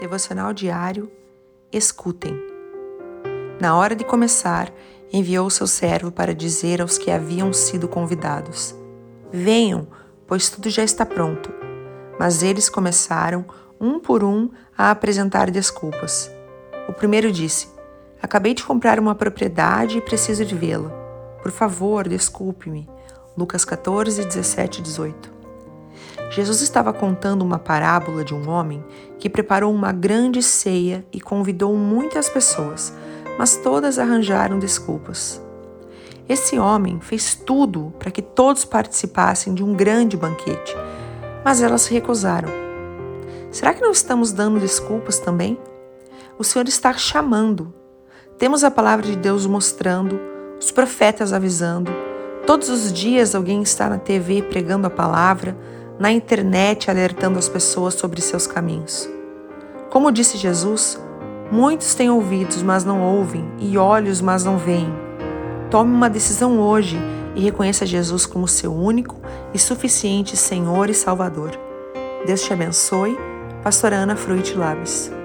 Devocional diário Escutem. Na hora de começar, enviou seu servo para dizer aos que haviam sido convidados: Venham, pois tudo já está pronto. Mas eles começaram, um por um, a apresentar desculpas. O primeiro disse: Acabei de comprar uma propriedade e preciso de vê-la. Por favor, desculpe-me. Lucas 14, 17 e 18. Jesus estava contando uma parábola de um homem que preparou uma grande ceia e convidou muitas pessoas, mas todas arranjaram desculpas. Esse homem fez tudo para que todos participassem de um grande banquete, mas elas se recusaram. Será que não estamos dando desculpas também? O Senhor está chamando. Temos a palavra de Deus mostrando, os profetas avisando. Todos os dias alguém está na TV pregando a palavra, na internet alertando as pessoas sobre seus caminhos. Como disse Jesus, muitos têm ouvidos, mas não ouvem, e olhos, mas não veem. Tome uma decisão hoje e reconheça Jesus como seu único e suficiente Senhor e Salvador. Deus te abençoe. Pastora Ana Fruit Labs.